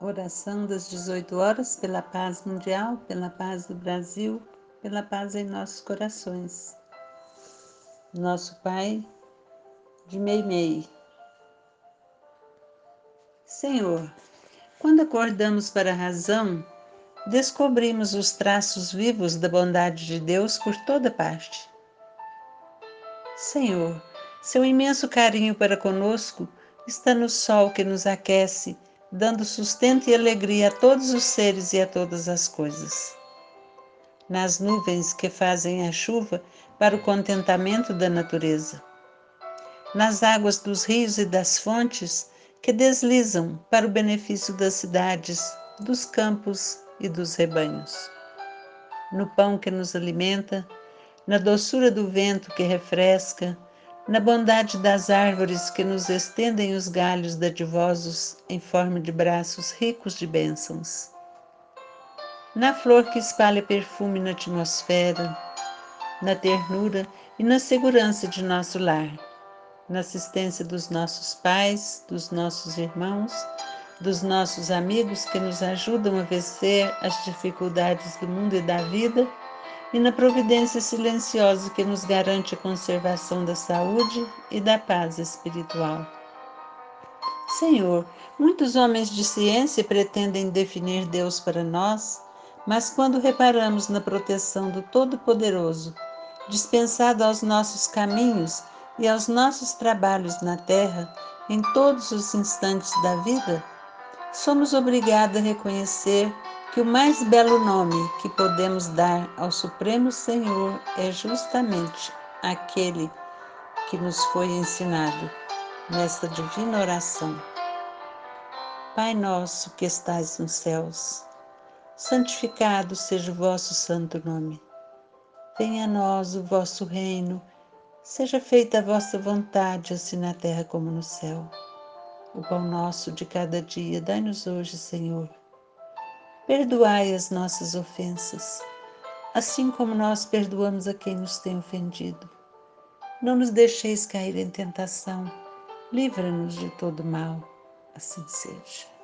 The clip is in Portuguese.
Oração das 18 horas pela paz mundial, pela paz do Brasil, pela paz em nossos corações. Nosso Pai de Meimei. Senhor, quando acordamos para a razão, descobrimos os traços vivos da bondade de Deus por toda parte. Senhor, seu imenso carinho para conosco está no sol que nos aquece dando sustento e alegria a todos os seres e a todas as coisas. Nas nuvens que fazem a chuva para o contentamento da natureza. Nas águas dos rios e das fontes que deslizam para o benefício das cidades, dos campos e dos rebanhos. No pão que nos alimenta, na doçura do vento que refresca, na bondade das árvores que nos estendem os galhos dadivosos em forma de braços ricos de bênçãos, na flor que espalha perfume na atmosfera, na ternura e na segurança de nosso lar, na assistência dos nossos pais, dos nossos irmãos, dos nossos amigos que nos ajudam a vencer as dificuldades do mundo e da vida e na providência silenciosa que nos garante a conservação da saúde e da paz espiritual. Senhor, muitos homens de ciência pretendem definir Deus para nós, mas quando reparamos na proteção do Todo-Poderoso, dispensado aos nossos caminhos e aos nossos trabalhos na terra, em todos os instantes da vida, somos obrigados a reconhecer que o mais belo nome que podemos dar ao Supremo Senhor é justamente aquele que nos foi ensinado nesta divina oração. Pai nosso que estais nos céus, santificado seja o vosso santo nome. Venha a nós o vosso reino, seja feita a vossa vontade, assim na terra como no céu. O pão nosso de cada dia, dai-nos hoje, Senhor Perdoai as nossas ofensas, assim como nós perdoamos a quem nos tem ofendido. Não nos deixeis cair em tentação, livra-nos de todo mal. Assim seja.